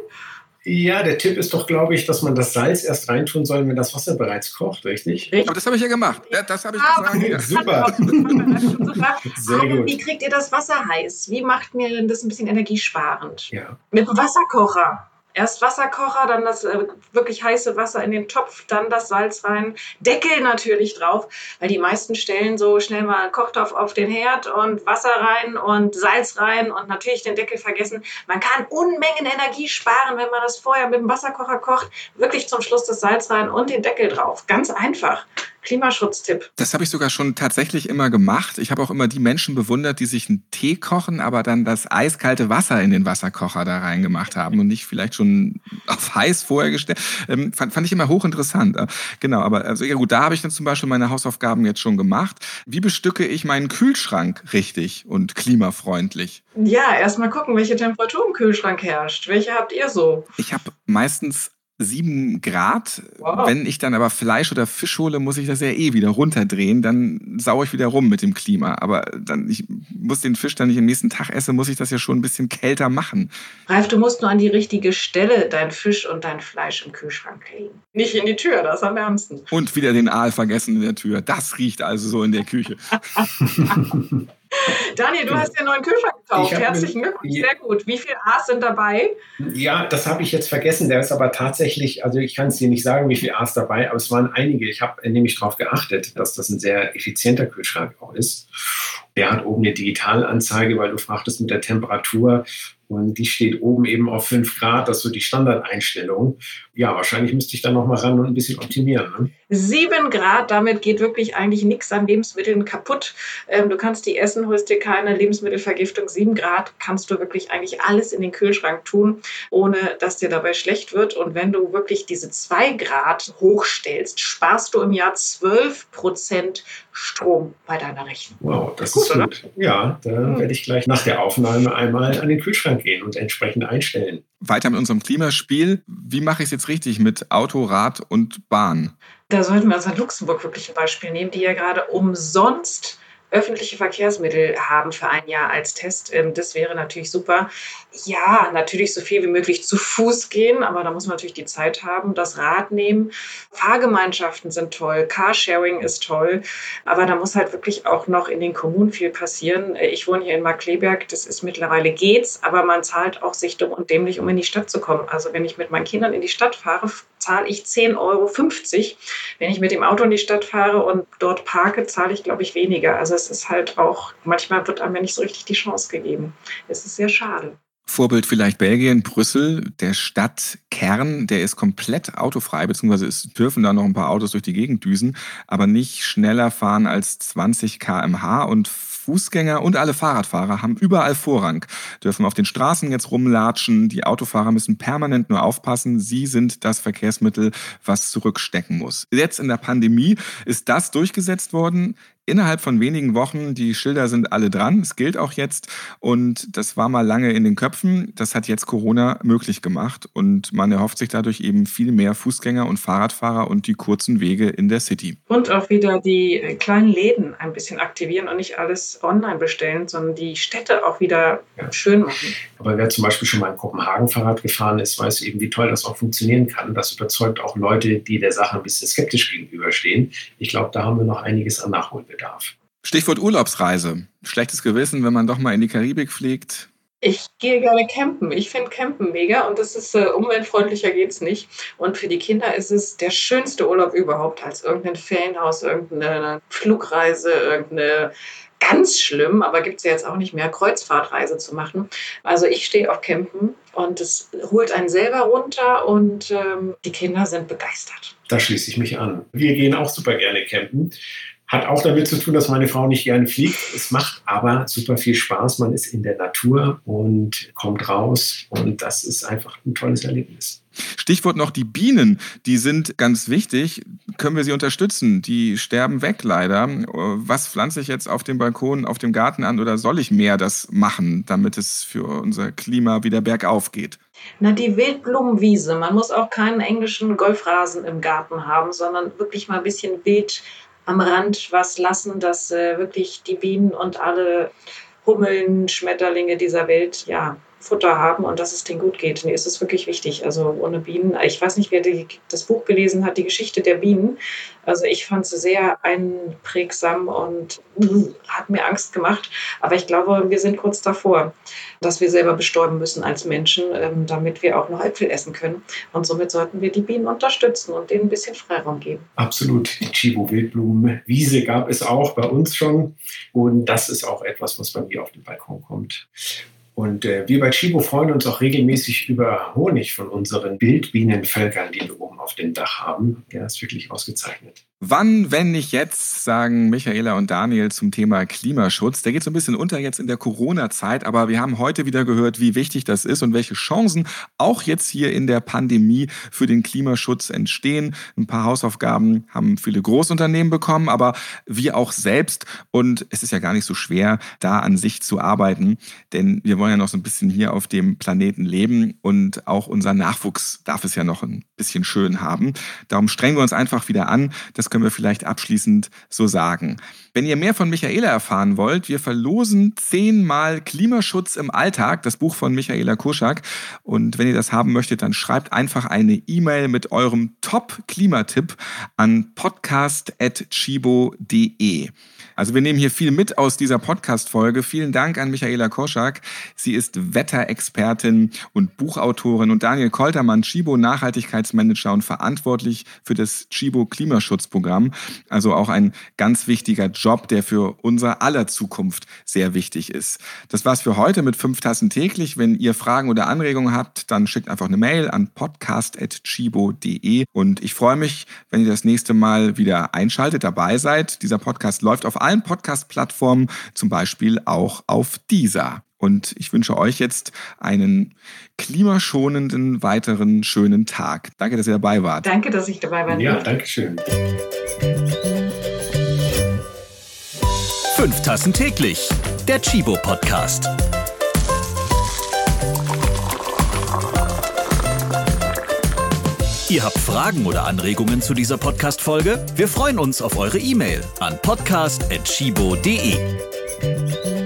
Ja, der Tipp ist doch, glaube ich, dass man das Salz erst reintun soll, wenn das Wasser bereits kocht, richtig? Aber das habe ich ja gemacht. Ja, das habe ich ah, gesagt. Ja. Super. (laughs) (laughs) Sehr gut. Wie kriegt ihr das Wasser heiß? Wie macht mir denn das ein bisschen energiesparend? Ja. Mit dem Wasserkocher. Erst Wasserkocher, dann das äh, wirklich heiße Wasser in den Topf, dann das Salz rein, Deckel natürlich drauf, weil die meisten stellen so schnell mal Kochtopf auf den Herd und Wasser rein und Salz rein und natürlich den Deckel vergessen. Man kann Unmengen Energie sparen, wenn man das vorher mit dem Wasserkocher kocht. Wirklich zum Schluss das Salz rein und den Deckel drauf. Ganz einfach. Klimaschutztipp. Das habe ich sogar schon tatsächlich immer gemacht. Ich habe auch immer die Menschen bewundert, die sich einen Tee kochen, aber dann das eiskalte Wasser in den Wasserkocher da reingemacht haben und nicht vielleicht schon auf heiß vorher gestellt. Ähm, fand, fand ich immer hochinteressant. Äh, genau, aber also ja gut, da habe ich dann zum Beispiel meine Hausaufgaben jetzt schon gemacht. Wie bestücke ich meinen Kühlschrank richtig und klimafreundlich? Ja, erstmal gucken, welche Temperatur im Kühlschrank herrscht. Welche habt ihr so? Ich habe meistens 7 Grad. Wow. Wenn ich dann aber Fleisch oder Fisch hole, muss ich das ja eh wieder runterdrehen. Dann sauere ich wieder rum mit dem Klima. Aber dann, ich muss den Fisch dann nicht am nächsten Tag essen, muss ich das ja schon ein bisschen kälter machen. Ralf, du musst nur an die richtige Stelle dein Fisch und dein Fleisch im Kühlschrank legen. Nicht in die Tür, das am ärmsten. Und wieder den Aal vergessen in der Tür. Das riecht also so in der Küche. (laughs) Daniel, du hast ja einen neuen Kühlschrank gekauft. Herzlichen Glückwunsch, sehr gut. Wie viele A's sind dabei? Ja, das habe ich jetzt vergessen. Der ist aber tatsächlich, also ich kann es dir nicht sagen, wie viele A's dabei, aber es waren einige. Ich habe nämlich darauf geachtet, dass das ein sehr effizienter Kühlschrank auch ist. Der hat oben eine Digitalanzeige, weil du fragtest mit der Temperatur. Und die steht oben eben auf 5 Grad, das ist so die Standardeinstellung. Ja, wahrscheinlich müsste ich da noch mal ran und ein bisschen optimieren. Ne? 7 Grad, damit geht wirklich eigentlich nichts an Lebensmitteln kaputt. Ähm, du kannst die essen, holst dir keine Lebensmittelvergiftung. 7 Grad kannst du wirklich eigentlich alles in den Kühlschrank tun, ohne dass dir dabei schlecht wird. Und wenn du wirklich diese 2 Grad hochstellst, sparst du im Jahr 12 Prozent Strom bei deiner Rechnung. Wow, das gut, ist gut. Oder? Ja, da mhm. werde ich gleich nach der Aufnahme einmal an den Kühlschrank gehen und entsprechend einstellen. Weiter mit unserem Klimaspiel. Wie mache ich es jetzt richtig mit Auto, Rad und Bahn? Da sollten wir in Luxemburg wirklich ein Beispiel nehmen, die ja gerade umsonst öffentliche Verkehrsmittel haben für ein Jahr als Test. Ähm, das wäre natürlich super. Ja, natürlich so viel wie möglich zu Fuß gehen, aber da muss man natürlich die Zeit haben, das Rad nehmen. Fahrgemeinschaften sind toll, Carsharing ist toll, aber da muss halt wirklich auch noch in den Kommunen viel passieren. Ich wohne hier in Markleberg, das ist mittlerweile geht's, aber man zahlt auch sich dumm und dämlich, um in die Stadt zu kommen. Also wenn ich mit meinen Kindern in die Stadt fahre, zahle ich 10,50 Euro. Wenn ich mit dem Auto in die Stadt fahre und dort parke, zahle ich, glaube ich, weniger. Also es ist halt auch, manchmal wird einem ja nicht so richtig die Chance gegeben. Es ist sehr schade. Vorbild vielleicht Belgien, Brüssel, der Stadtkern, der ist komplett autofrei, beziehungsweise es dürfen da noch ein paar Autos durch die Gegend düsen, aber nicht schneller fahren als 20 km/h und Fußgänger und alle Fahrradfahrer haben überall Vorrang, dürfen auf den Straßen jetzt rumlatschen. Die Autofahrer müssen permanent nur aufpassen. Sie sind das Verkehrsmittel, was zurückstecken muss. Jetzt in der Pandemie ist das durchgesetzt worden innerhalb von wenigen Wochen, die Schilder sind alle dran, es gilt auch jetzt und das war mal lange in den Köpfen. Das hat jetzt Corona möglich gemacht und man erhofft sich dadurch eben viel mehr Fußgänger und Fahrradfahrer und die kurzen Wege in der City. Und auch wieder die äh, kleinen Läden ein bisschen aktivieren und nicht alles online bestellen, sondern die Städte auch wieder schön machen. Aber wer zum Beispiel schon mal in Kopenhagen Fahrrad gefahren ist, weiß eben, wie toll das auch funktionieren kann. Das überzeugt auch Leute, die der Sache ein bisschen skeptisch gegenüberstehen. Ich glaube, da haben wir noch einiges an Nachholbedarf. Stichwort Urlaubsreise. Schlechtes Gewissen, wenn man doch mal in die Karibik fliegt. Ich gehe gerne campen. Ich finde Campen mega und das ist äh, umweltfreundlicher geht's nicht. Und für die Kinder ist es der schönste Urlaub überhaupt, als irgendein Ferienhaus, irgendeine Flugreise, irgendeine ganz schlimm, aber gibt es ja jetzt auch nicht mehr, Kreuzfahrtreise zu machen. Also ich stehe auf Campen und es holt einen selber runter und ähm, die Kinder sind begeistert. Da schließe ich mich an. Wir gehen auch super gerne campen. Hat auch damit zu tun, dass meine Frau nicht gerne fliegt. Es macht aber super viel Spaß. Man ist in der Natur und kommt raus und das ist einfach ein tolles Erlebnis. Stichwort noch die Bienen, die sind ganz wichtig. Können wir sie unterstützen? Die sterben weg leider. Was pflanze ich jetzt auf dem Balkon, auf dem Garten an oder soll ich mehr das machen, damit es für unser Klima wieder bergauf geht? Na, die Wildblumenwiese. Man muss auch keinen englischen Golfrasen im Garten haben, sondern wirklich mal ein bisschen Wild am Rand was lassen, dass äh, wirklich die Bienen und alle Hummeln, Schmetterlinge dieser Welt ja Futter haben und dass es denen gut geht. Mir ist es wirklich wichtig. Also ohne Bienen, ich weiß nicht, wer die, das Buch gelesen hat, die Geschichte der Bienen. Also ich fand es sehr einprägsam und hat mir Angst gemacht. Aber ich glaube, wir sind kurz davor, dass wir selber bestäuben müssen als Menschen, ähm, damit wir auch noch Äpfel essen können. Und somit sollten wir die Bienen unterstützen und denen ein bisschen Freiraum geben. Absolut. Die Chibo Wildblumenwiese gab es auch bei uns schon. Und das ist auch etwas, was bei mir auf den Balkon kommt. Und äh, wir bei Chibo freuen uns auch regelmäßig über Honig von unseren Wildbienenvölkern, die wir oben auf dem Dach haben. Der ist wirklich ausgezeichnet. Wann, wenn nicht jetzt, sagen Michaela und Daniel zum Thema Klimaschutz. Der geht so ein bisschen unter jetzt in der Corona-Zeit, aber wir haben heute wieder gehört, wie wichtig das ist und welche Chancen auch jetzt hier in der Pandemie für den Klimaschutz entstehen. Ein paar Hausaufgaben haben viele Großunternehmen bekommen, aber wir auch selbst. Und es ist ja gar nicht so schwer, da an sich zu arbeiten, denn wir wollen ja noch so ein bisschen hier auf dem Planeten leben und auch unser Nachwuchs darf es ja noch ein bisschen schön haben. Darum strengen wir uns einfach wieder an, dass das können wir vielleicht abschließend so sagen. Wenn ihr mehr von Michaela erfahren wollt, wir verlosen zehnmal Klimaschutz im Alltag, das Buch von Michaela Kurschak. Und wenn ihr das haben möchtet, dann schreibt einfach eine E-Mail mit eurem Top-Klimatipp an podcast.chibo.de. Also wir nehmen hier viel mit aus dieser Podcast-Folge. Vielen Dank an Michaela Koschak. Sie ist Wetterexpertin und Buchautorin und Daniel Koltermann, Chibo Nachhaltigkeitsmanager und verantwortlich für das Chibo Klimaschutzprogramm. Also auch ein ganz wichtiger Job, der für unser aller Zukunft sehr wichtig ist. Das war's für heute mit fünf Tassen täglich. Wenn ihr Fragen oder Anregungen habt, dann schickt einfach eine Mail an podcast.chibo.de und ich freue mich, wenn ihr das nächste Mal wieder einschaltet, dabei seid. Dieser Podcast läuft auf allen Podcast-Plattformen, zum Beispiel auch auf dieser. Und ich wünsche euch jetzt einen klimaschonenden weiteren schönen Tag. Danke, dass ihr dabei wart. Danke, dass ich dabei war. Ja, danke schön. Fünf Tassen täglich. Der Chibo Podcast. Ihr habt Fragen oder Anregungen zu dieser Podcast-Folge? Wir freuen uns auf eure E-Mail an podcast.chibo.de.